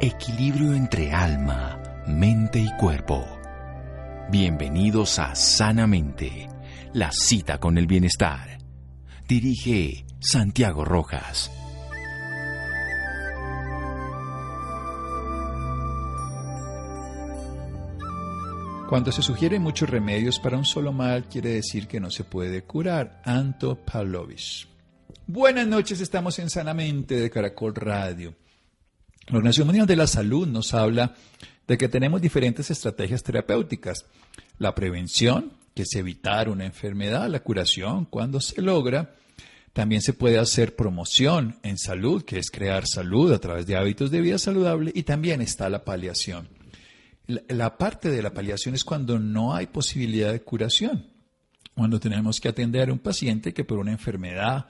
Equilibrio entre alma, mente y cuerpo. Bienvenidos a Sanamente, la cita con el bienestar. Dirige Santiago Rojas. Cuando se sugieren muchos remedios para un solo mal, quiere decir que no se puede curar. Anto Pavlovich. Buenas noches, estamos en Sanamente de Caracol Radio. La Organización Mundial de la Salud nos habla de que tenemos diferentes estrategias terapéuticas. La prevención, que es evitar una enfermedad, la curación, cuando se logra. También se puede hacer promoción en salud, que es crear salud a través de hábitos de vida saludable. Y también está la paliación. La, parte de la paliación es cuando no hay posibilidad de curación, cuando tenemos que atender a un paciente que por una enfermedad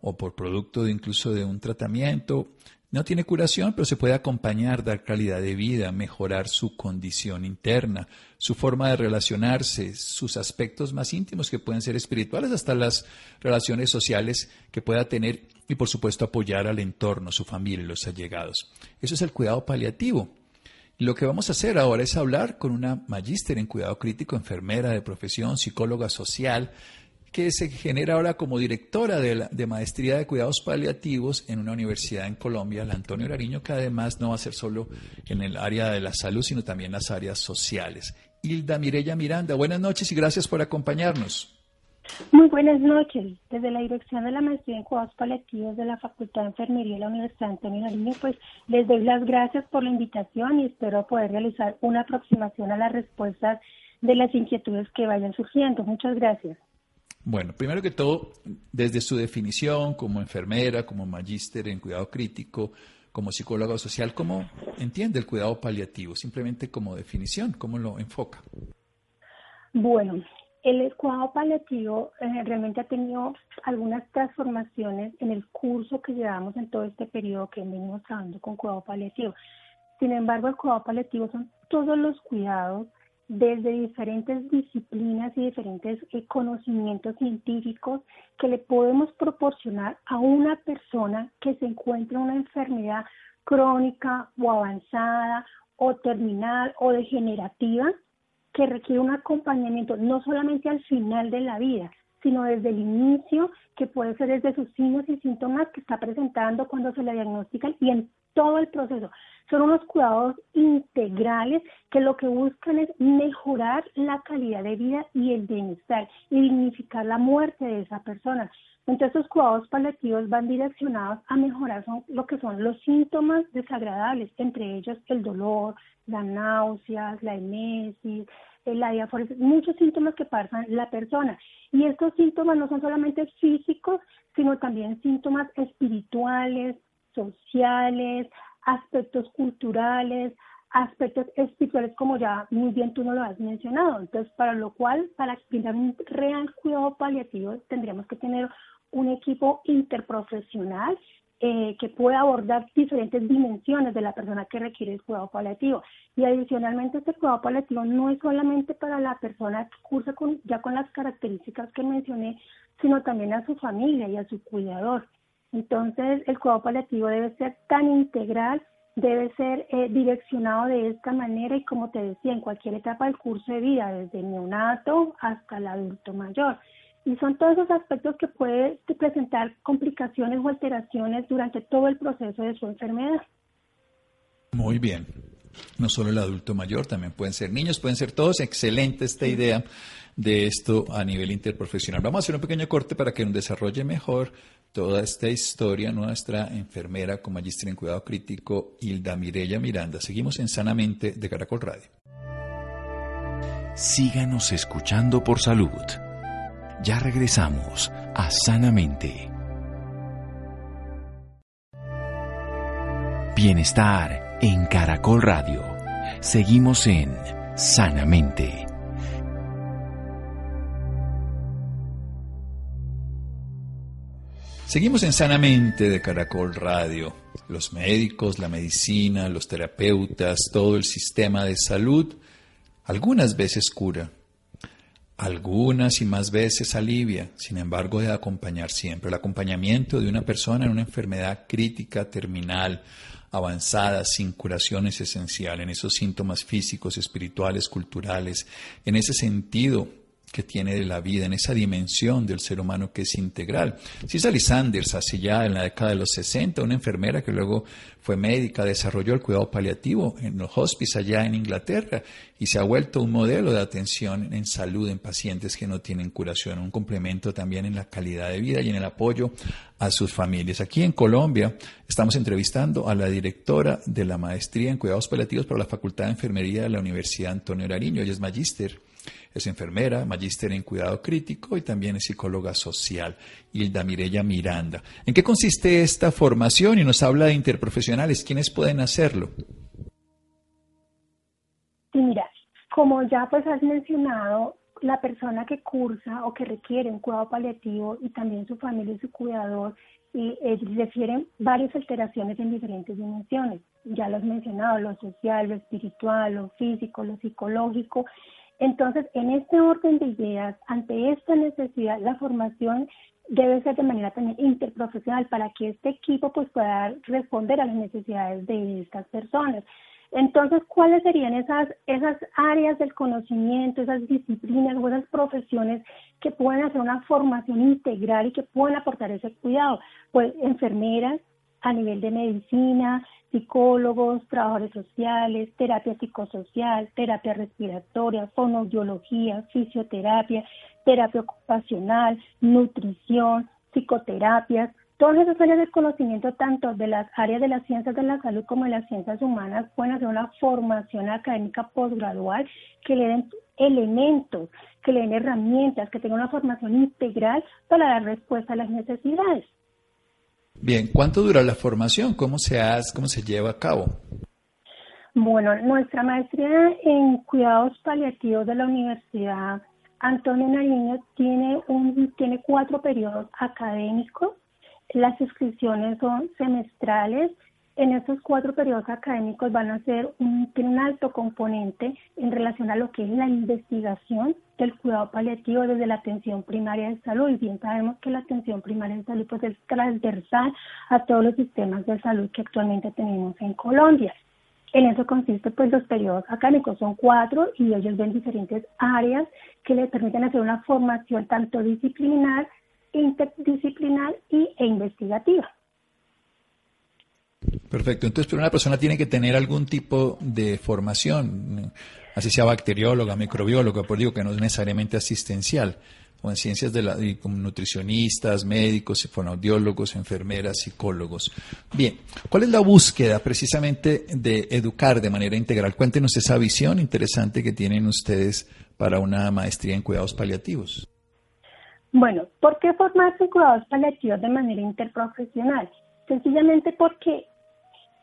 o por producto de incluso de un tratamiento no tiene curación, pero se puede acompañar, dar calidad de vida, mejorar su condición interna, su forma de relacionarse, sus aspectos más íntimos que pueden ser espirituales, hasta las relaciones sociales que pueda tener y por supuesto apoyar al entorno, su familia y los allegados. Eso es el cuidado paliativo. Lo que vamos a hacer ahora es hablar con una magíster en cuidado crítico, enfermera de profesión, psicóloga social, que se genera ahora como directora de, de, maestría de cuidados paliativos en una universidad en Colombia, la Antonio Lariño, que además no va a ser solo en el área de la salud, sino también en las áreas sociales. Hilda Mirella Miranda, buenas noches y gracias por acompañarnos. Muy buenas noches. Desde la Dirección de la Maestría en Cuidados Paliativos de la Facultad de Enfermería de la Universidad Antonio Nariño, pues les doy las gracias por la invitación y espero poder realizar una aproximación a las respuestas de las inquietudes que vayan surgiendo. Muchas gracias. Bueno, primero que todo, desde su definición como enfermera, como magíster en cuidado crítico, como psicóloga social, ¿cómo entiende el cuidado paliativo? Simplemente como definición, ¿cómo lo enfoca? Bueno, el cuidado paliativo eh, realmente ha tenido algunas transformaciones en el curso que llevamos en todo este periodo que venimos trabajando con cuidado paliativo. Sin embargo, el cuidado paliativo son todos los cuidados desde diferentes disciplinas y diferentes eh, conocimientos científicos que le podemos proporcionar a una persona que se encuentra en una enfermedad crónica o avanzada o terminal o degenerativa que requiere un acompañamiento no solamente al final de la vida, sino desde el inicio, que puede ser desde sus signos y síntomas que está presentando cuando se le diagnostican y en todo el proceso. Son unos cuidados integrales que lo que buscan es mejorar la calidad de vida y el bienestar y dignificar la muerte de esa persona. Entonces, estos cuidados paliativos van direccionados a mejorar lo que son los síntomas desagradables, entre ellos el dolor, las náuseas, la emesis, la diaforesis, muchos síntomas que pasan la persona. Y estos síntomas no son solamente físicos, sino también síntomas espirituales, sociales, aspectos culturales, aspectos espirituales, como ya muy bien tú no lo has mencionado. Entonces, para lo cual, para brindar un real cuidado paliativo, tendríamos que tener un equipo interprofesional eh, que pueda abordar diferentes dimensiones de la persona que requiere el cuidado paliativo. Y adicionalmente este cuidado paliativo no es solamente para la persona que cursa con, ya con las características que mencioné, sino también a su familia y a su cuidador. Entonces el cuidado paliativo debe ser tan integral, debe ser eh, direccionado de esta manera y como te decía, en cualquier etapa del curso de vida, desde el neonato hasta el adulto mayor. Y son todos esos aspectos que pueden presentar complicaciones o alteraciones durante todo el proceso de su enfermedad. Muy bien. No solo el adulto mayor, también pueden ser niños, pueden ser todos. Excelente esta idea de esto a nivel interprofesional. Vamos a hacer un pequeño corte para que nos desarrolle mejor toda esta historia nuestra enfermera con magíster en cuidado crítico, Hilda Mirella Miranda. Seguimos en Sanamente de Caracol Radio. Síganos escuchando por salud. Ya regresamos a Sanamente. Bienestar en Caracol Radio. Seguimos en Sanamente. Seguimos en Sanamente de Caracol Radio. Los médicos, la medicina, los terapeutas, todo el sistema de salud, algunas veces cura, algunas y más veces alivia, sin embargo debe acompañar siempre. El acompañamiento de una persona en una enfermedad crítica, terminal, avanzadas, sin curación es esencial, en esos síntomas físicos, espirituales, culturales, en ese sentido que tiene de la vida, en esa dimensión del ser humano que es integral. Sally Sanders, hace ya en la década de los 60, una enfermera que luego fue médica, desarrolló el cuidado paliativo en los hospices allá en Inglaterra y se ha vuelto un modelo de atención en salud en pacientes que no tienen curación, un complemento también en la calidad de vida y en el apoyo a sus familias. Aquí en Colombia estamos entrevistando a la directora de la maestría en cuidados paliativos para la Facultad de Enfermería de la Universidad Antonio Nariño, ella es magíster es enfermera, magíster en cuidado crítico y también es psicóloga social, Hilda Mirella Miranda. ¿En qué consiste esta formación? Y nos habla de interprofesionales. ¿Quiénes pueden hacerlo? Sí, mira, como ya pues has mencionado, la persona que cursa o que requiere un cuidado paliativo y también su familia y su cuidador y eh, refieren varias alteraciones en diferentes dimensiones. Ya lo has mencionado, lo social, lo espiritual, lo físico, lo psicológico entonces, en este orden de ideas, ante esta necesidad, la formación debe ser de manera también interprofesional para que este equipo pues pueda responder a las necesidades de estas personas. Entonces, ¿cuáles serían esas, esas áreas del conocimiento, esas disciplinas o esas profesiones que pueden hacer una formación integral y que pueden aportar ese cuidado? Pues enfermeras a nivel de medicina, psicólogos, trabajadores sociales, terapia psicosocial, terapia respiratoria, fonoaudiología, fisioterapia, terapia ocupacional, nutrición, psicoterapias, todas esas áreas de conocimiento, tanto de las áreas de las ciencias de la salud como de las ciencias humanas, pueden hacer una formación académica posgradual que le den elementos, que le den herramientas, que tengan una formación integral para dar respuesta a las necesidades. Bien, ¿cuánto dura la formación? ¿Cómo se hace, cómo se lleva a cabo? Bueno, nuestra maestría en cuidados paliativos de la Universidad Antonio Nariño tiene un tiene cuatro periodos académicos. Las inscripciones son semestrales en estos cuatro periodos académicos van a ser un, un alto componente en relación a lo que es la investigación del cuidado paliativo desde la atención primaria de salud. Y bien sabemos que la atención primaria de salud pues, es transversal a todos los sistemas de salud que actualmente tenemos en Colombia. En eso consiste pues los periodos académicos, son cuatro y ellos ven diferentes áreas que les permiten hacer una formación tanto disciplinar, interdisciplinar y, e investigativa. Perfecto. Entonces, pero una persona tiene que tener algún tipo de formación, así sea bacterióloga, microbióloga, por digo que no es necesariamente asistencial, o en ciencias de la, como nutricionistas, médicos, fonoaudiólogos, enfermeras, psicólogos. Bien, ¿cuál es la búsqueda precisamente de educar de manera integral? Cuéntenos esa visión interesante que tienen ustedes para una maestría en cuidados paliativos. Bueno, ¿por qué formarse cuidados paliativos de manera interprofesional? Sencillamente porque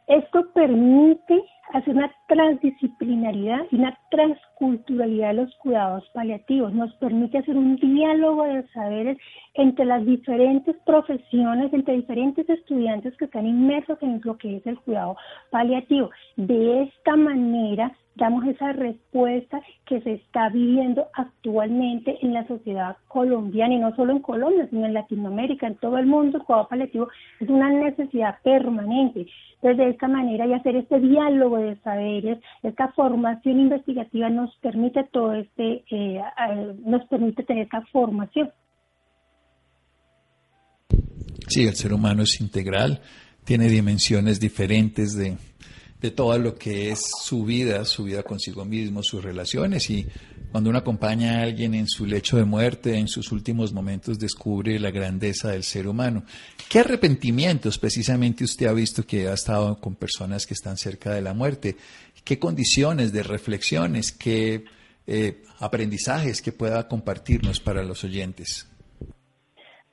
esto permite hacer una transdisciplinaridad y una transculturalidad de los cuidados paliativos. Nos permite hacer un diálogo de saberes entre las diferentes profesiones, entre diferentes estudiantes que están inmersos en lo que es el cuidado paliativo. De esta manera damos esa respuesta que se está viviendo actualmente en la sociedad colombiana y no solo en Colombia, sino en Latinoamérica, en todo el mundo, el cuidado paliativo es una necesidad permanente. Entonces, de esta manera y hacer este diálogo de saberes, esta formación investigativa nos permite todo este, eh, nos permite tener esta formación. Sí, el ser humano es integral, tiene dimensiones diferentes de de todo lo que es su vida, su vida consigo mismo, sus relaciones y cuando uno acompaña a alguien en su lecho de muerte, en sus últimos momentos, descubre la grandeza del ser humano. ¿Qué arrepentimientos precisamente usted ha visto que ha estado con personas que están cerca de la muerte? ¿Qué condiciones de reflexiones, qué eh, aprendizajes que pueda compartirnos para los oyentes?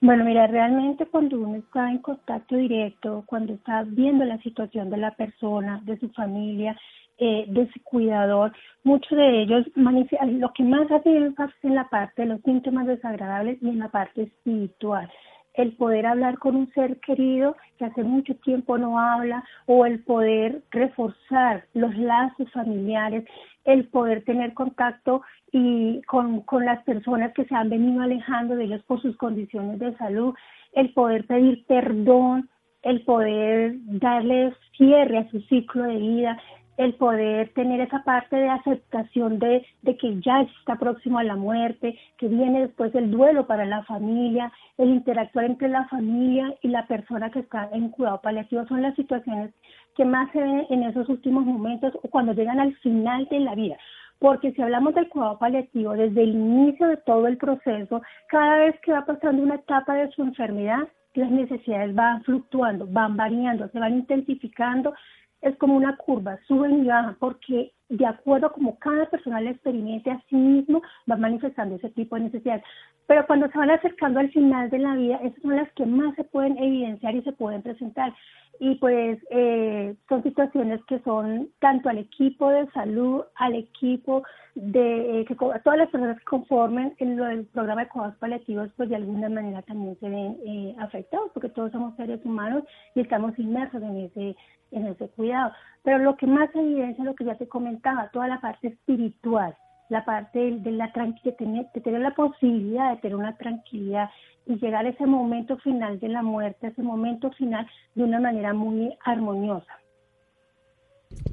Bueno, mira, realmente cuando uno está en contacto directo, cuando está viendo la situación de la persona, de su familia, eh, de su cuidador, muchos de ellos lo que más hace énfasis en la parte de los síntomas desagradables y en la parte espiritual el poder hablar con un ser querido que hace mucho tiempo no habla o el poder reforzar los lazos familiares, el poder tener contacto y con, con las personas que se han venido alejando de ellos por sus condiciones de salud, el poder pedir perdón, el poder darle cierre a su ciclo de vida, el poder tener esa parte de aceptación de, de, que ya está próximo a la muerte, que viene después el duelo para la familia, el interactuar entre la familia y la persona que está en cuidado paliativo son las situaciones que más se ven en esos últimos momentos o cuando llegan al final de la vida. Porque si hablamos del cuidado paliativo, desde el inicio de todo el proceso, cada vez que va pasando una etapa de su enfermedad, las necesidades van fluctuando, van variando, se van intensificando es como una curva, suben y bajan, porque de acuerdo a como cada persona la experimente a sí mismo, va manifestando ese tipo de necesidades. Pero cuando se van acercando al final de la vida, esas son las que más se pueden evidenciar y se pueden presentar. Y pues eh, son situaciones que son tanto al equipo de salud, al equipo de eh, que todas las personas que conformen el, el programa de cuidados paliativos, pues de alguna manera también se ven eh, afectados, porque todos somos seres humanos y estamos inmersos en ese en ese cuidado. Pero lo que más evidencia es lo que ya te comentaba, toda la parte espiritual, la parte de, la de tener, de tener la posibilidad de tener una tranquilidad y llegar a ese momento final de la muerte, ese momento final de una manera muy armoniosa.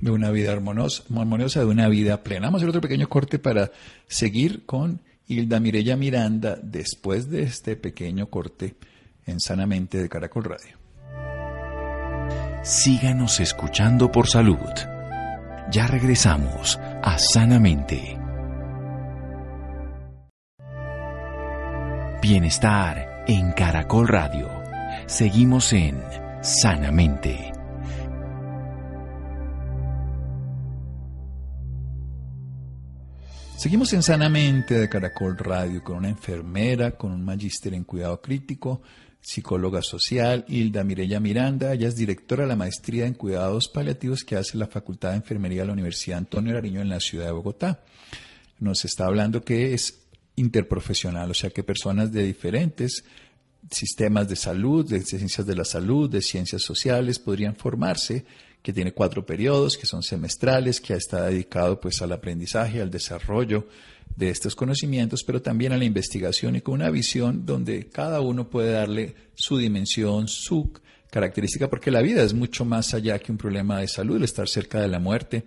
De una vida armoniosa, armoniosa, de una vida plena. Vamos a hacer otro pequeño corte para seguir con Hilda Mirella Miranda después de este pequeño corte en Sanamente de Caracol Radio síganos escuchando por salud. Ya regresamos a Sanamente. Bienestar en Caracol Radio. Seguimos en Sanamente. Seguimos en Sanamente de Caracol Radio con una enfermera, con un magíster en cuidado crítico, psicóloga social, Hilda Mirella Miranda. Ella es directora de la maestría en cuidados paliativos que hace la Facultad de Enfermería de la Universidad Antonio Nariño en la ciudad de Bogotá. Nos está hablando que es interprofesional, o sea que personas de diferentes sistemas de salud, de ciencias de la salud, de ciencias sociales, podrían formarse, que tiene cuatro periodos, que son semestrales, que está dedicado pues al aprendizaje, al desarrollo de estos conocimientos, pero también a la investigación y con una visión donde cada uno puede darle su dimensión, su característica, porque la vida es mucho más allá que un problema de salud, el estar cerca de la muerte,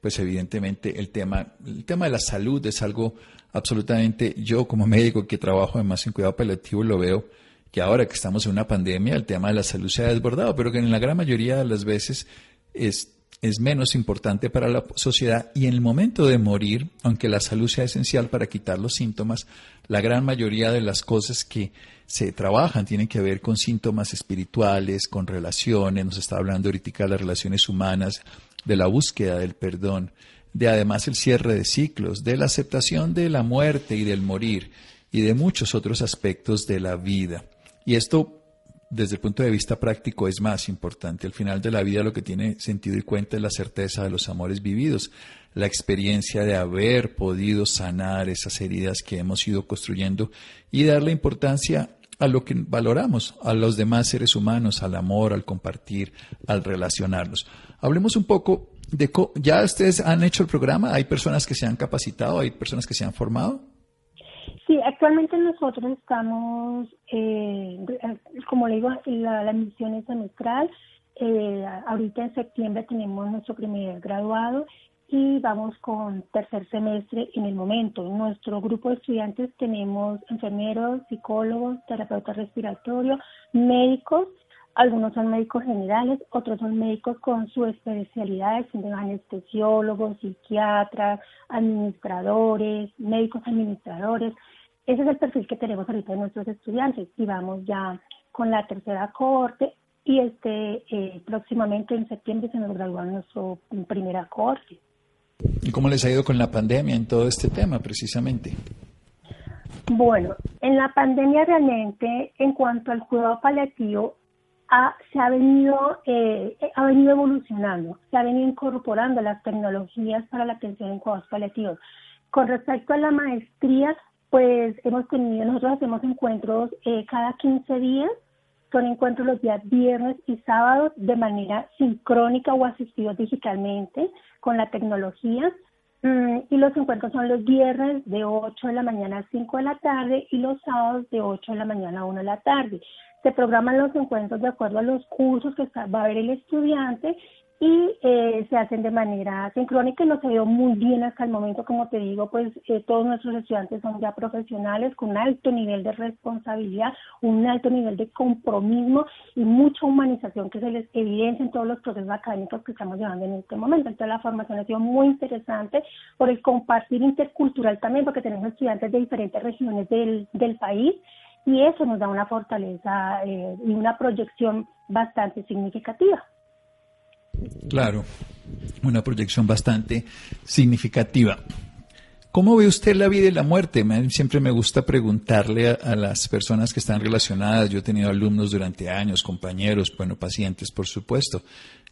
pues evidentemente el tema, el tema de la salud es algo absolutamente, yo como médico que trabajo además en cuidado paliativo lo veo, que ahora que estamos en una pandemia el tema de la salud se ha desbordado, pero que en la gran mayoría de las veces es es menos importante para la sociedad y en el momento de morir, aunque la salud sea esencial para quitar los síntomas, la gran mayoría de las cosas que se trabajan tienen que ver con síntomas espirituales, con relaciones, nos está hablando ahorita de las relaciones humanas, de la búsqueda del perdón, de además el cierre de ciclos, de la aceptación de la muerte y del morir y de muchos otros aspectos de la vida. Y esto desde el punto de vista práctico es más importante. Al final de la vida lo que tiene sentido y cuenta es la certeza de los amores vividos, la experiencia de haber podido sanar esas heridas que hemos ido construyendo y darle importancia a lo que valoramos, a los demás seres humanos, al amor, al compartir, al relacionarnos. Hablemos un poco de, ¿ya ustedes han hecho el programa? ¿Hay personas que se han capacitado? ¿Hay personas que se han formado? Sí, actualmente nosotros estamos, eh, como le digo, la, la misión es semestral. Eh, ahorita en septiembre tenemos nuestro primer graduado y vamos con tercer semestre en el momento. En nuestro grupo de estudiantes tenemos enfermeros, psicólogos, terapeutas respiratorios, médicos, algunos son médicos generales, otros son médicos con su especialidad, anestesiólogos, psiquiatras, administradores, médicos administradores. Ese es el perfil que tenemos ahorita de nuestros estudiantes y vamos ya con la tercera cohorte y este eh, próximamente en septiembre se nos gradúa nuestro primera cohorte. ¿Y cómo les ha ido con la pandemia en todo este tema precisamente? Bueno, en la pandemia realmente en cuanto al cuidado paliativo ha, se ha venido eh, ha venido evolucionando, se ha venido incorporando las tecnologías para la atención en cuidados paliativos. Con respecto a la maestría, pues hemos tenido, nosotros hacemos encuentros eh, cada 15 días, son encuentros los días viernes y sábados de manera sincrónica o asistidos digitalmente con la tecnología. Mm, y los encuentros son los viernes de 8 de la mañana a 5 de la tarde y los sábados de 8 de la mañana a 1 de la tarde. se programan los encuentros de acuerdo a los cursos que va a ver el estudiante y eh, se hacen de manera sincrónica y nos ha ido muy bien hasta el momento, como te digo, pues eh, todos nuestros estudiantes son ya profesionales con alto nivel de responsabilidad, un alto nivel de compromiso y mucha humanización que se les evidencia en todos los procesos académicos que estamos llevando en este momento. Entonces la formación ha sido muy interesante por el compartir intercultural también, porque tenemos estudiantes de diferentes regiones del, del país y eso nos da una fortaleza eh, y una proyección bastante significativa. Claro, una proyección bastante significativa. ¿Cómo ve usted la vida y la muerte? Siempre me gusta preguntarle a, las personas que están relacionadas. Yo he tenido alumnos durante años, compañeros, bueno, pacientes, por supuesto.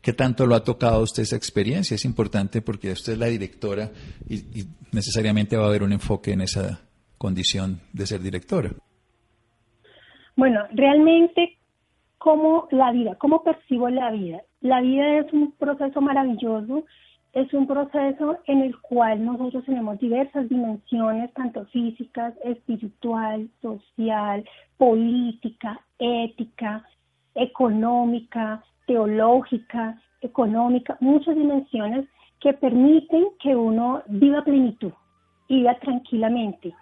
¿Qué tanto lo ha tocado a usted esa experiencia? Es importante porque usted es la directora y necesariamente va a haber un enfoque en esa condición de ser directora. Bueno, realmente, ¿cómo la vida? ¿Cómo percibo la vida? La vida es un proceso maravilloso, es un proceso en el cual nosotros tenemos diversas dimensiones, tanto físicas, espiritual, social, política, ética, económica, teológica, económica, muchas dimensiones que permiten que uno viva plenitud viva tranquilamente,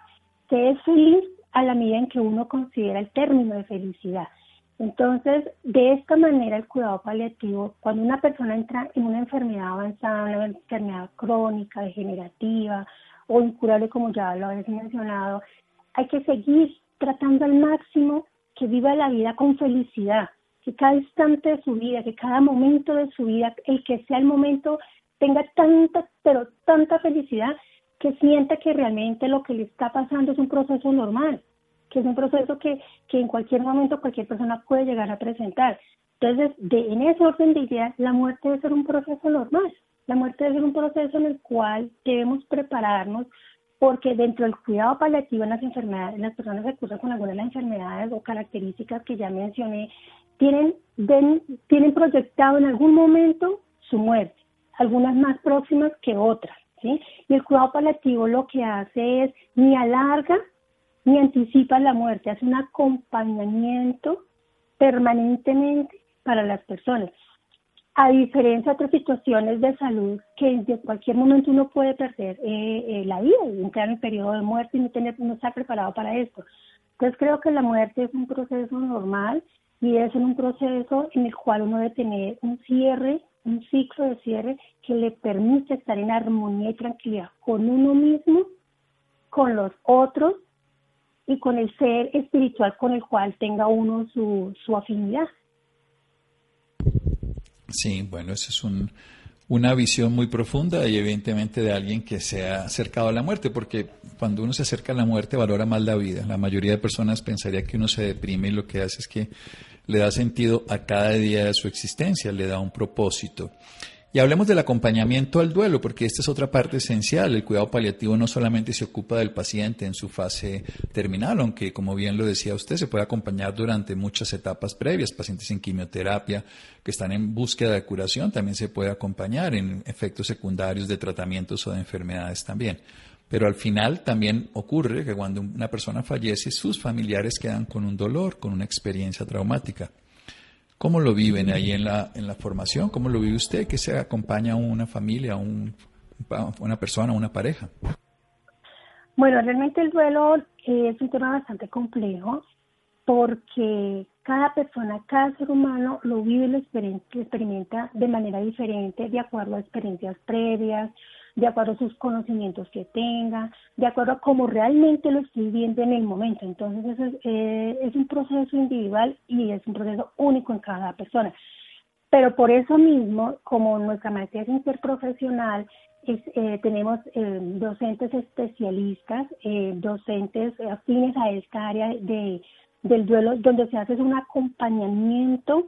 que es feliz a la medida en que uno considera el término de felicidad. Entonces, de esta manera, el cuidado paliativo, cuando una persona entra en una enfermedad avanzada, una enfermedad crónica, degenerativa o incurable, como ya lo habéis mencionado, hay que seguir tratando al máximo que viva la vida con felicidad, que cada instante de su vida, que cada momento de su vida, el que sea el momento, tenga tanta, pero tanta felicidad que sienta que realmente lo que le está pasando es un proceso normal, que es un proceso que, que en cualquier momento cualquier persona puede llegar a presentar. Entonces, de, en ese orden de ideas, la muerte debe ser un proceso normal. La muerte debe ser un proceso en el cual debemos prepararnos porque dentro del cuidado paliativo en las enfermedades, las personas que cursan con alguna de las enfermedades o características que ya mencioné, tienen, tienen proyectado en algún momento su muerte, algunas más próximas que otras. Y el cuidado paliativo lo que hace es ni alarga ni anticipa la muerte, hace un acompañamiento permanentemente para las personas. A diferencia de otras situaciones de salud que en cualquier momento uno puede perder eh, eh, la vida y entrar en periodo de muerte y no, tener, no estar preparado para esto. Entonces creo que la muerte es un proceso normal y es un proceso en el cual uno debe tener un cierre un ciclo de cierre que le permite estar en armonía y tranquilidad con uno mismo, con los otros y con el ser espiritual con el cual tenga uno su, su afinidad. Sí, bueno, esa es un, una visión muy profunda y evidentemente de alguien que se ha acercado a la muerte, porque cuando uno se acerca a la muerte valora más la vida. La mayoría de personas pensaría que uno se deprime y lo que hace es que le da sentido a cada día de su existencia, le da un propósito. Y hablemos del acompañamiento al duelo, porque esta es otra parte esencial. El cuidado paliativo no solamente se ocupa del paciente en su fase terminal, aunque como bien lo decía usted, se puede acompañar durante muchas etapas previas. Pacientes en quimioterapia que están en búsqueda de curación también se puede acompañar en efectos secundarios de tratamientos o de enfermedades también. Pero al final también ocurre que cuando una persona fallece, sus familiares quedan con un dolor, con una experiencia traumática. ¿Cómo lo viven ahí en la, en la formación? ¿Cómo lo vive usted que se acompaña a una familia, a un, una persona, a una pareja? Bueno, realmente el duelo es un tema bastante complejo porque cada persona, cada ser humano lo vive y lo experimenta de manera diferente, de acuerdo a experiencias previas, de acuerdo a sus conocimientos que tenga, de acuerdo a cómo realmente lo estoy viendo en el momento. Entonces, es, eh, es un proceso individual y es un proceso único en cada persona. Pero por eso mismo, como nuestra maestría es interprofesional, eh, tenemos eh, docentes especialistas, docentes afines a esta área de, del duelo, donde se hace un acompañamiento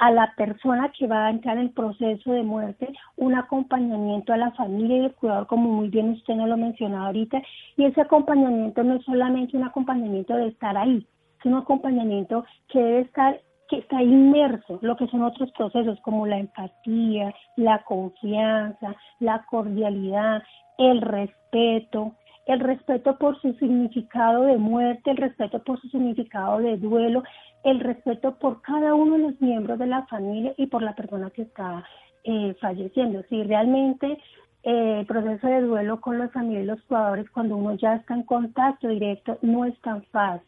a la persona que va a entrar en el proceso de muerte, un acompañamiento a la familia y el cuidador, como muy bien usted nos lo mencionaba ahorita, y ese acompañamiento no es solamente un acompañamiento de estar ahí, es un acompañamiento que debe estar que está inmerso, lo que son otros procesos como la empatía, la confianza, la cordialidad, el respeto, el respeto por su significado de muerte, el respeto por su significado de duelo, el respeto por cada uno de los miembros de la familia y por la persona que está eh, falleciendo. Si realmente eh, el proceso de duelo con los familiares y los jugadores, cuando uno ya está en contacto directo, no es tan fácil.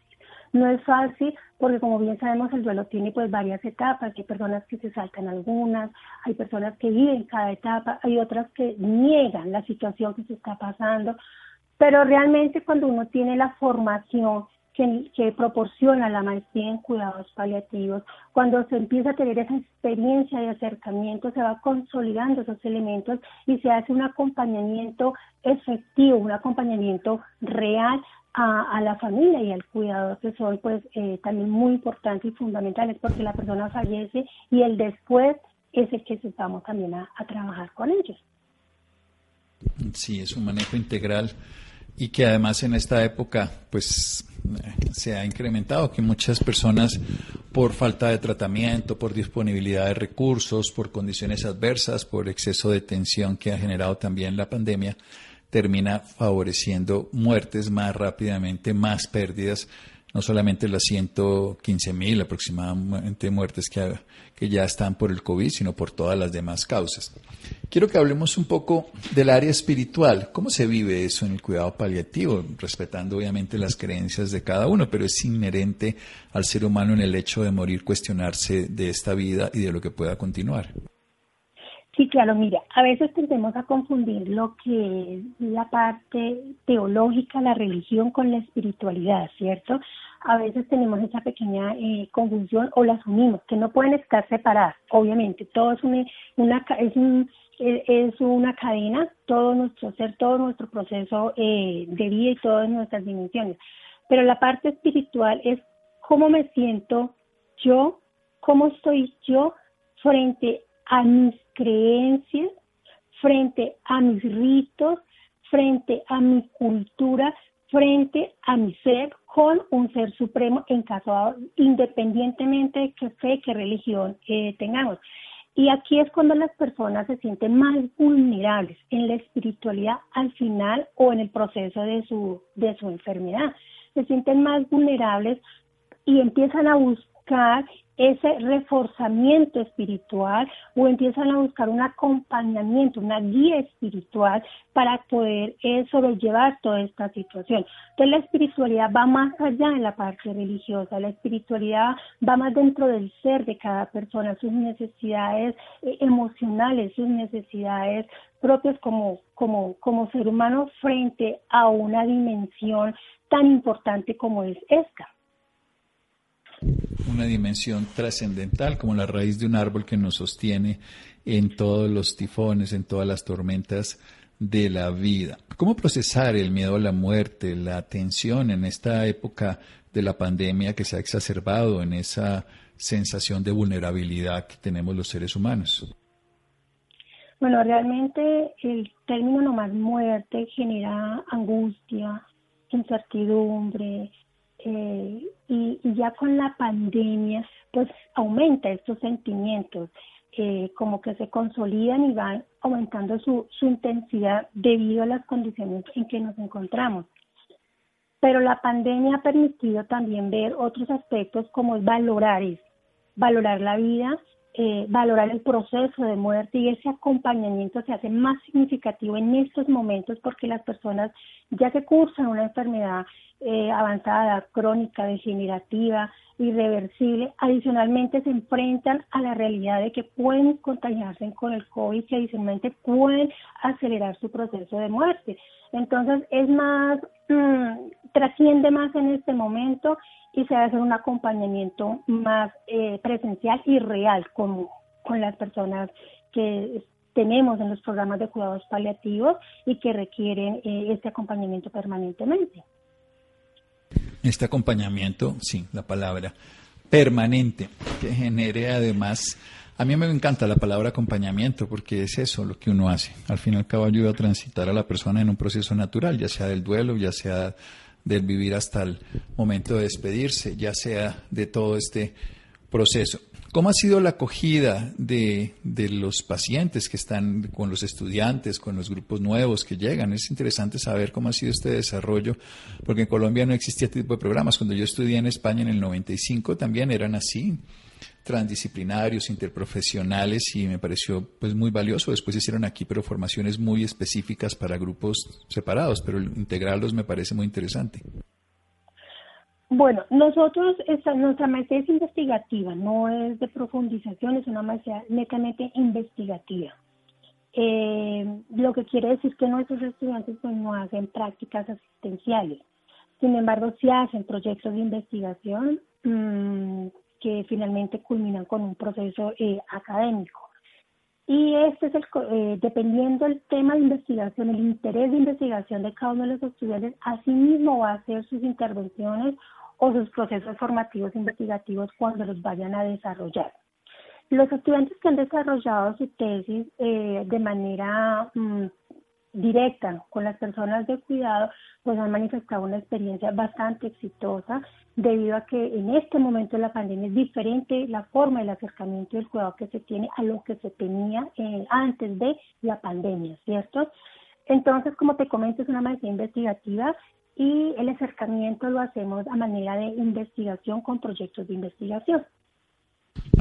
No es fácil porque como bien sabemos el duelo tiene pues varias etapas, hay personas que se saltan algunas, hay personas que viven cada etapa, hay otras que niegan la situación que se está pasando, pero realmente cuando uno tiene la formación que, proporciona la maestría en cuidados paliativos, cuando se empieza a tener esa experiencia de acercamiento, se va consolidando esos elementos y se hace un acompañamiento efectivo, un acompañamiento real a, la familia y al cuidado que son pues eh, también muy importantes y fundamentales porque la persona fallece y el después es el que vamos también a trabajar con ellos. Sí, es un manejo integral y que además en esta época pues se ha incrementado que muchas personas por falta de tratamiento, por disponibilidad de recursos, por condiciones adversas, por exceso de tensión que ha generado también la pandemia, termina favoreciendo muertes más rápidamente, más pérdidas no solamente las 115 mil aproximadamente muertes que, que ya están por el COVID, sino por todas las demás causas. Quiero que hablemos un poco del área espiritual. ¿Cómo se vive eso en el cuidado paliativo? Respetando obviamente las creencias de cada uno, pero es inherente al ser humano en el hecho de morir cuestionarse de esta vida y de lo que pueda continuar. Sí, claro, mira, a veces tendemos a confundir lo que es la parte teológica, la religión con la espiritualidad, ¿cierto? A veces tenemos esa pequeña eh, confusión o la asumimos, que no pueden estar separadas, obviamente, todo es una, es, e, es una cadena, todo nuestro ser, todo nuestro proceso eh, de vida y todas nuestras dimensiones. Pero la parte espiritual es cómo me siento yo, cómo estoy yo frente a mis creencias, frente a mis ritos, frente a mi cultura, frente a mi ser con un ser supremo en caso independientemente de qué fe, qué religión eh, tengamos. Y aquí es cuando las personas se sienten más vulnerables en la espiritualidad al final o en el proceso de su, de su enfermedad. Se sienten más vulnerables y empiezan a buscar ese reforzamiento espiritual o empiezan a buscar un acompañamiento, una guía espiritual para poder eh, sobrellevar toda esta situación. Entonces la espiritualidad va más allá en la parte religiosa, la espiritualidad va más dentro del ser de cada persona, sus necesidades eh, emocionales, sus necesidades propias como, como, como ser humano frente a una dimensión tan importante como es esta una dimensión trascendental como la raíz de un árbol que nos sostiene en todos los tifones, en todas las tormentas de la vida. ¿Cómo procesar el miedo a la muerte, la tensión en esta época de la pandemia que se ha exacerbado en esa sensación de vulnerabilidad que tenemos los seres humanos? Bueno, realmente el término nomás muerte genera angustia, incertidumbre, eh, ya con la pandemia, pues aumenta estos sentimientos, eh, como que se consolidan y van aumentando su, su intensidad debido a las condiciones en que nos encontramos. Pero la pandemia ha permitido también ver otros aspectos como es valorar valorar la vida, eh, valorar el proceso de muerte y ese acompañamiento se hace más significativo en estos momentos porque las personas ya que cursan una enfermedad eh, avanzada, crónica, degenerativa, irreversible, adicionalmente se enfrentan a la realidad de que pueden contagiarse con el COVID y adicionalmente pueden acelerar su proceso de muerte. Entonces es más, mm, trasciende más en este momento y se hace un acompañamiento más eh, presencial y real con, con las personas que tenemos en los programas de cuidados paliativos y que requieren eh, este acompañamiento permanentemente. Este acompañamiento, sí, la palabra, permanente, que genere además, a mí me encanta la palabra acompañamiento porque es eso lo que uno hace. Al fin y al cabo ayuda a transitar a la persona en un proceso natural, ya sea del duelo, ya sea del vivir hasta el momento de despedirse, ya sea de todo este proceso. ¿Cómo ha sido la acogida de, de, los pacientes que están con los estudiantes, con los grupos nuevos que llegan? Es interesante saber cómo ha sido este desarrollo, porque en Colombia no existía este tipo de programas. Cuando yo estudié en España en el 95 también eran así transdisciplinarios, interprofesionales y me pareció pues muy valioso. Después hicieron aquí pero formaciones muy específicas para grupos separados, pero integrarlos me parece muy interesante. Bueno, nosotros, esta, nuestra maestría es investigativa, no es de profundización, es una maestría netamente investigativa. Eh, lo que quiere decir que nuestros estudiantes pues, no hacen prácticas asistenciales. Sin embargo, sí hacen proyectos de investigación mmm, que finalmente culminan con un proceso eh, académico. Y este es el, eh, dependiendo del tema de investigación, el interés de investigación de cada uno de los estudiantes, asimismo va a hacer sus intervenciones o sus procesos formativos investigativos cuando los vayan a desarrollar. Los estudiantes que han desarrollado su tesis eh, de manera mm, directa con las personas de cuidado, pues han manifestado una experiencia bastante exitosa debido a que en este momento de la pandemia es diferente la forma del acercamiento del cuidado que se tiene a lo que se tenía eh, antes de la pandemia, ¿cierto? Entonces, como te comento, es una maestría investigativa y el acercamiento lo hacemos a manera de investigación con proyectos de investigación.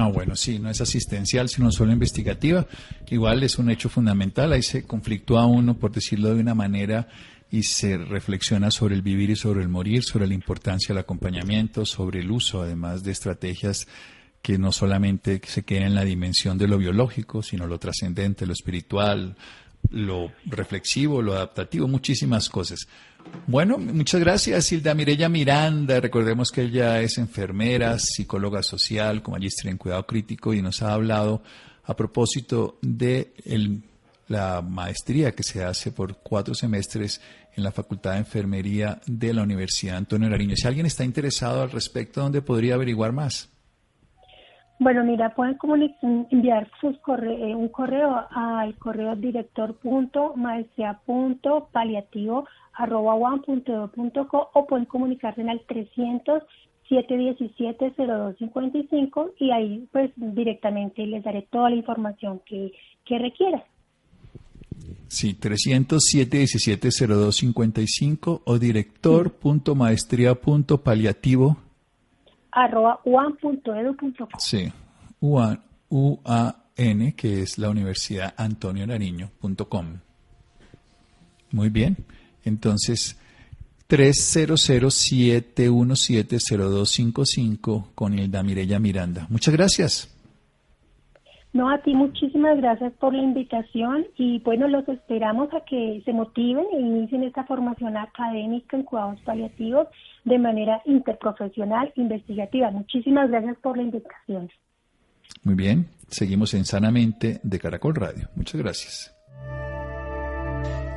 Ah, bueno, sí, no es asistencial, sino solo investigativa, igual es un hecho fundamental. Ahí se conflictúa uno, por decirlo de una manera, y se reflexiona sobre el vivir y sobre el morir, sobre la importancia del acompañamiento, sobre el uso, además de estrategias que no solamente se queden en la dimensión de lo biológico, sino lo trascendente, lo espiritual, lo reflexivo, lo adaptativo, muchísimas cosas. Bueno, muchas gracias, Hilda Mirella Miranda. Recordemos que ella es enfermera, psicóloga social, como magíster en cuidado crítico y nos ha hablado a propósito de la maestría que se hace por cuatro semestres en la Facultad de Enfermería de la Universidad Antonio Nariño. Si alguien está interesado al respecto, ¿dónde podría averiguar más? Bueno, mira, pueden enviar sus eh, un correo al correo director punto punto paliativo arroba o pueden comunicarse el 300 717 0255 y ahí pues directamente les daré toda la información que, que requiera. Sí, 307 17 0255 o director.maestría.paliativo arroba uan.edu.co. Sí, UAN, UAN, que es la Universidad Antonio Nariño.com. Muy bien, entonces 300-717-0255 con Hilda Mirella Miranda. Muchas gracias. No, a ti muchísimas gracias por la invitación y bueno, los esperamos a que se motiven e inicien esta formación académica en cuidados paliativos de manera interprofesional, investigativa. Muchísimas gracias por la invitación. Muy bien, seguimos en Sanamente de Caracol Radio. Muchas gracias.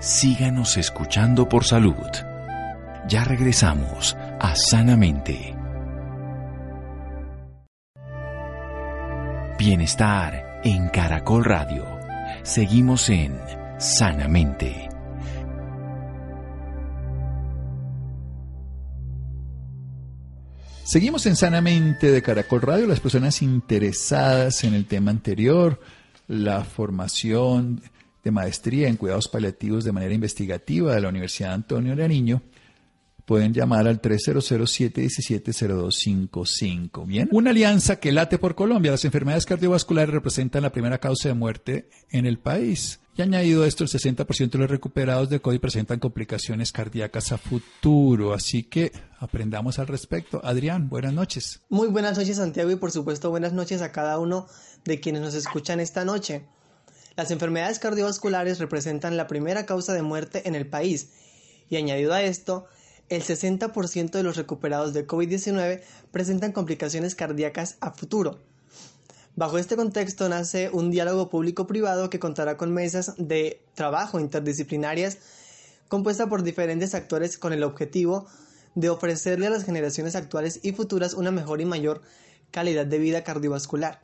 Síganos escuchando por salud. Ya regresamos a Sanamente. Bienestar en Caracol Radio. Seguimos en Sanamente. Seguimos en Sanamente de Caracol Radio. Las personas interesadas en el tema anterior, la formación de maestría en cuidados paliativos de manera investigativa de la Universidad Antonio Nariño, pueden llamar al 300-717-0255. Bien, una alianza que late por Colombia. Las enfermedades cardiovasculares representan la primera causa de muerte en el país. Y añadido a esto, el 60% de los recuperados de COVID presentan complicaciones cardíacas a futuro. Así que aprendamos al respecto. Adrián, buenas noches. Muy buenas noches, Santiago, y por supuesto buenas noches a cada uno de quienes nos escuchan esta noche. Las enfermedades cardiovasculares representan la primera causa de muerte en el país. Y añadido a esto, el 60% de los recuperados de COVID-19 presentan complicaciones cardíacas a futuro. Bajo este contexto nace un diálogo público-privado que contará con mesas de trabajo interdisciplinarias compuesta por diferentes actores con el objetivo de ofrecerle a las generaciones actuales y futuras una mejor y mayor calidad de vida cardiovascular.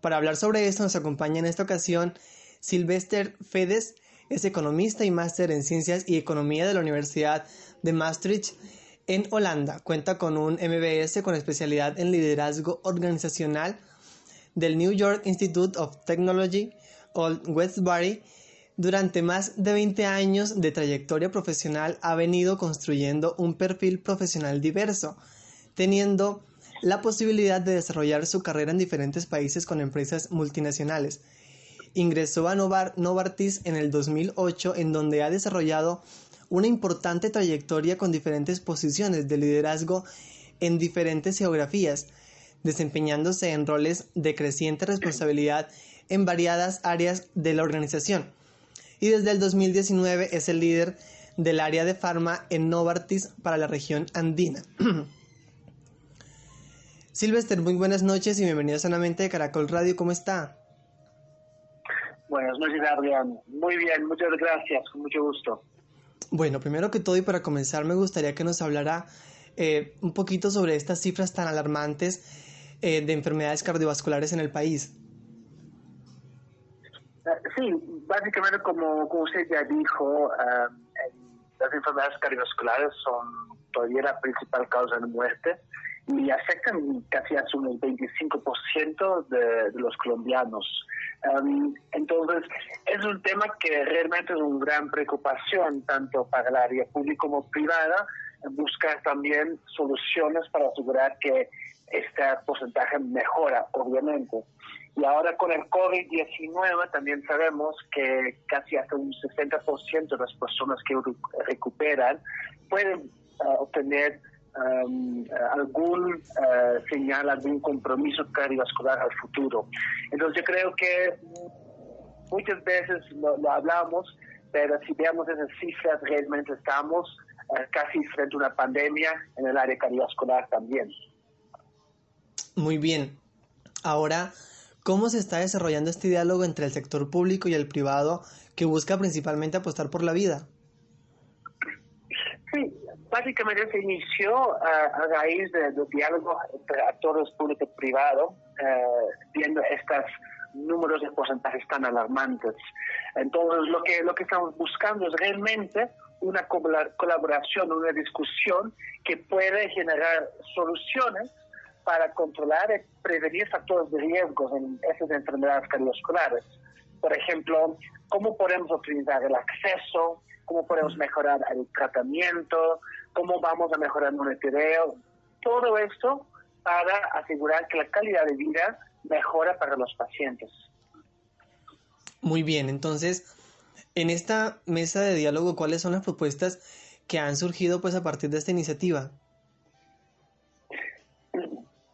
Para hablar sobre esto nos acompaña en esta ocasión Sylvester Fedes, es economista y máster en Ciencias y Economía de la Universidad de Maastricht en Holanda. Cuenta con un MBS con especialidad en liderazgo organizacional del New York Institute of Technology, Old Westbury, durante más de 20 años de trayectoria profesional ha venido construyendo un perfil profesional diverso, teniendo la posibilidad de desarrollar su carrera en diferentes países con empresas multinacionales. Ingresó a Novartis en el 2008, en donde ha desarrollado una importante trayectoria con diferentes posiciones de liderazgo en diferentes geografías, desempeñándose en roles de creciente responsabilidad en variadas áreas de la organización. Y desde el 2019 es el líder del área de Pharma en Novartis para la región andina. Silvester, muy buenas noches y bienvenido sanamente de Caracol Radio. ¿Cómo está? Buenas noches, Adrián. Muy bien, muchas gracias, con mucho gusto. Bueno, primero que todo y para comenzar me gustaría que nos hablara eh, un poquito sobre estas cifras tan alarmantes eh, de enfermedades cardiovasculares en el país. Eh, sí, básicamente como, usted ya dijo, las enfermedades cardiovasculares son todavía la principal causa de muerte y afectan casi a un 25% de, de los colombianos. Entonces, es un tema que realmente es una gran preocupación tanto para el área pública como privada, buscar también soluciones para asegurar que este porcentaje mejora, obviamente. Y ahora con el COVID-19 también sabemos que casi hasta un 60% de las personas que recuperan pueden uh, obtener um, algún uh, señal, algún compromiso cardiovascular al futuro. Entonces yo creo que muchas veces lo, hablamos, pero si vemos esas cifras, realmente estamos uh, casi frente a una pandemia en el área cardiovascular también. Muy bien. Ahora, ¿cómo se está desarrollando este diálogo entre el sector público y el privado que busca principalmente apostar por la vida? Básicamente se inició a raíz del de diálogo entre actores públicos y privados, eh, viendo estos números de porcentajes tan alarmantes. Entonces, lo que, lo que estamos buscando es realmente una colaboración, una discusión que puede generar soluciones para controlar y prevenir factores de riesgo en esas enfermedades cardiovasculares. Por ejemplo, cómo podemos optimizar el acceso, cómo podemos mejorar el tratamiento, cómo vamos a mejorar el monitoreo, todo esto para asegurar que la calidad de vida mejora para los pacientes. Muy bien, entonces, en esta mesa de diálogo, ¿cuáles son las propuestas que han surgido pues a partir de esta iniciativa?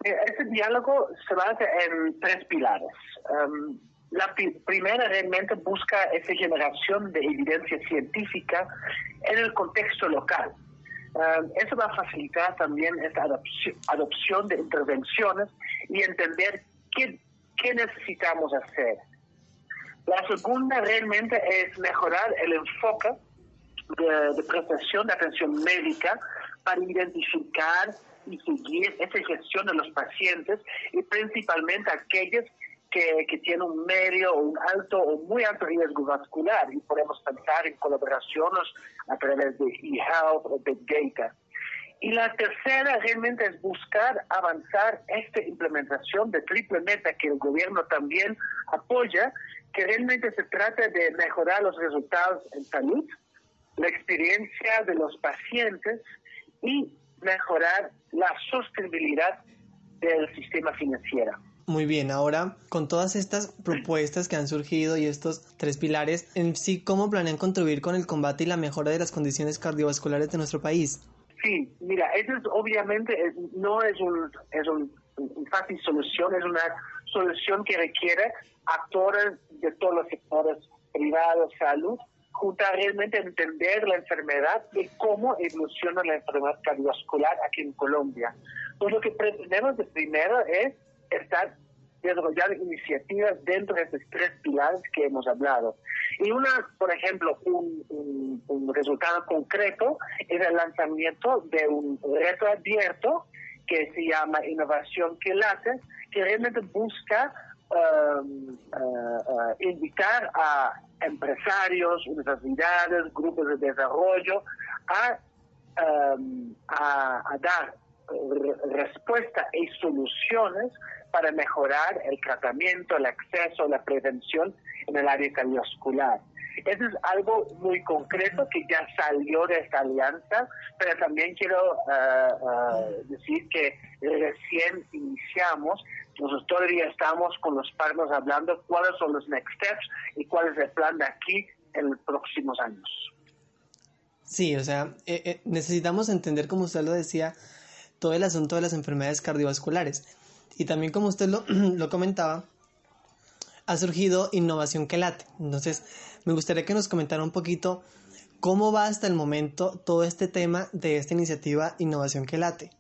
Este diálogo se basa en tres pilares. Um, la primera realmente busca esa generación de evidencia científica en el contexto local. Um, eso va a facilitar también esta adopción, de intervenciones y entender qué, qué necesitamos hacer. La segunda realmente es mejorar el enfoque de, de prestación de atención médica para identificar y seguir esa gestión de los pacientes y principalmente aquellos que, que, tienen un medio un alto o muy alto riesgo vascular y podemos pensar en colaboraciones a través de eHealth o Big Data. Y la tercera realmente es buscar avanzar esta implementación de triple meta que el gobierno también apoya, que realmente se trata de mejorar los resultados en salud, la experiencia de los pacientes y mejorar la sostenibilidad del sistema financiero. Muy bien, ahora con todas estas propuestas que han surgido y estos tres pilares, en sí, ¿cómo planean contribuir con el combate y la mejora de las condiciones cardiovasculares de nuestro país? Sí, mira, eso es obviamente no es un, es un, fácil solución, es una solución que requiere actores de todos los sectores privados, salud, junto a realmente entender la enfermedad y cómo evoluciona la enfermedad cardiovascular aquí en Colombia. Pues lo que pretendemos de primero es estar desarrollando iniciativas dentro de estos tres pilares que hemos hablado. Y una, por ejemplo, un, resultado concreto es el lanzamiento de un reto abierto que se llama Innovación que late, que realmente busca um, uh, uh, invitar a empresarios, universidades, grupos de desarrollo a, um, a, dar respuesta y soluciones para mejorar el tratamiento, el acceso, la prevención en el área cardiovascular. Eso es algo muy concreto que ya salió de esta alianza, pero también quiero eh, eh, decir que recién iniciamos, nosotros todavía estamos con los partners hablando cuáles son los next steps y cuál es el plan de aquí en los próximos años. Sí, o sea, eh, necesitamos entender, como usted lo decía, todo el asunto de las enfermedades cardiovasculares. Y también, como usted lo, lo comentaba, ha surgido innovación que late. Entonces, me gustaría que nos comentara un poquito cómo va hasta el momento todo este tema de esta iniciativa Innovación que late.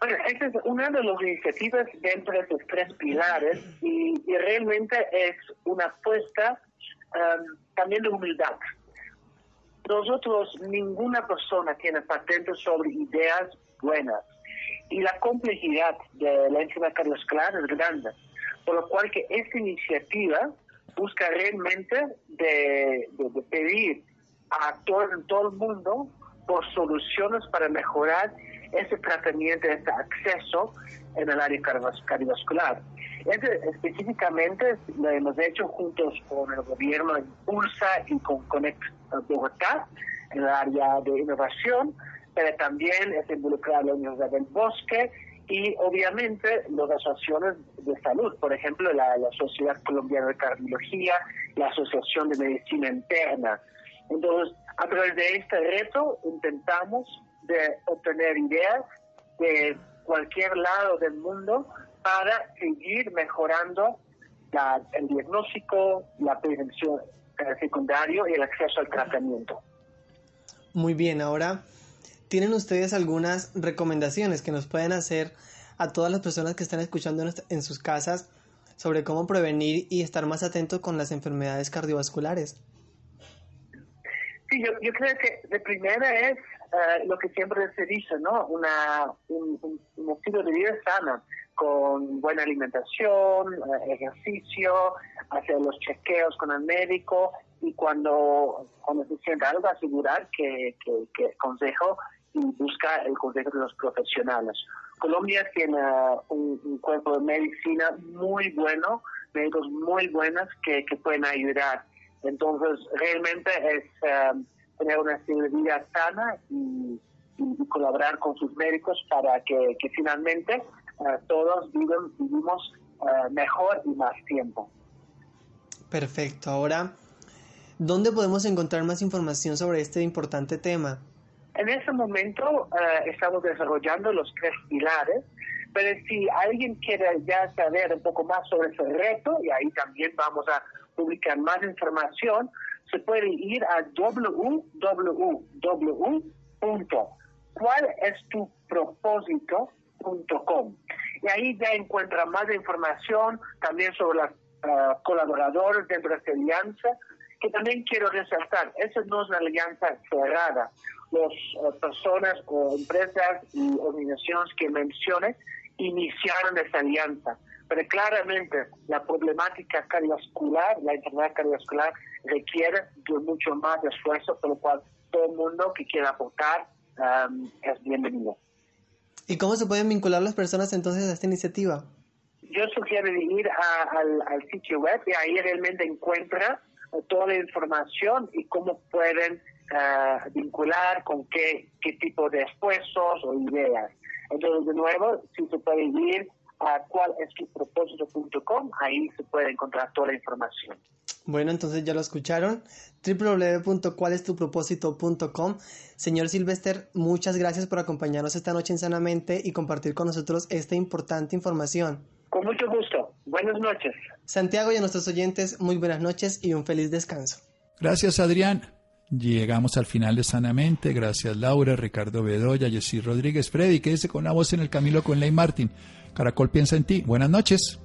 Bueno, esta es una de las iniciativas dentro de estos tres pilares y, realmente es una apuesta um, también de humildad. Nosotros, ninguna persona tiene patentes sobre ideas buenas y la complejidad de la enfermedad cardiovascular es grande. Por lo cual que esta iniciativa busca realmente de, pedir a todo, todo el mundo por soluciones para mejorar ese tratamiento, ese acceso en el área cardiovascular. específicamente lo hemos hecho juntos con el gobierno de Impulsa y con Connect Bogotá en el área de innovación, pero también es involucrado la Universidad del Bosque y obviamente las asociaciones de salud, por ejemplo, la, Sociedad Colombiana de Cardiología, la Asociación de Medicina Interna. Entonces, a través de este reto intentamos de obtener ideas de cualquier lado del mundo para seguir mejorando el diagnóstico, la prevención secundaria y el acceso al tratamiento. Muy bien, ahora ¿Tienen ustedes algunas recomendaciones que nos pueden hacer a todas las personas que están escuchando en sus casas sobre cómo prevenir y estar más atentos con las enfermedades cardiovasculares? Sí, yo, creo que de primera es eh, lo que siempre se dice, ¿no? Una, un, estilo de vida sana, con buena alimentación, eh, ejercicio, hacer los chequeos con el médico y cuando, cuando se sienta algo asegurar que, que, consejo y busca el consejo de los profesionales. Colombia tiene un, cuerpo de medicina muy bueno, médicos muy buenos que, que pueden ayudar. Entonces, realmente es um, tener una vida sana y, colaborar con sus médicos para que, que finalmente uh, todos vivimos uh, mejor y más tiempo. Perfecto. Ahora, ¿dónde podemos encontrar más información sobre este importante tema? En ese momento eh, estamos desarrollando los tres pilares, pero si alguien quiere ya saber un poco más sobre ese reto, y ahí también vamos a publicar más información, se puede ir a www.cualestupropósito.com y ahí ya encuentra más información también sobre los eh, colaboradores dentro de esta alianza, que también quiero resaltar, esa no es una alianza cerrada, las eh, personas o empresas y organizaciones que mencioné iniciaron esa alianza. Pero claramente la problemática cardiovascular, la enfermedad cardiovascular requiere de mucho más esfuerzo, por lo cual todo el mundo que quiera aportar es bienvenido. ¿Y cómo se pueden vincular las personas entonces a esta iniciativa? Yo sugiero ir al, sitio web y ahí realmente encuentra toda la información y cómo pueden vincular con qué, qué tipo de esfuerzos o ideas. Entonces, de nuevo, si se puede ir a cualestupropósito.com, ahí se puede encontrar toda la información. Bueno, entonces ya lo escucharon, www.cualestupropósito.com. Señor Silvester, muchas gracias por acompañarnos esta noche en Sanamente y compartir con nosotros esta importante información. Con mucho gusto. Buenas noches. Santiago y a nuestros oyentes, muy buenas noches y un feliz descanso. Gracias, Adrián. Llegamos al final de Sanamente. Gracias Laura, Ricardo Bedoya, Jessy Rodríguez, Freddy, quédese con la voz en el Camilo con Ley Martín. Caracol piensa en ti. Buenas noches.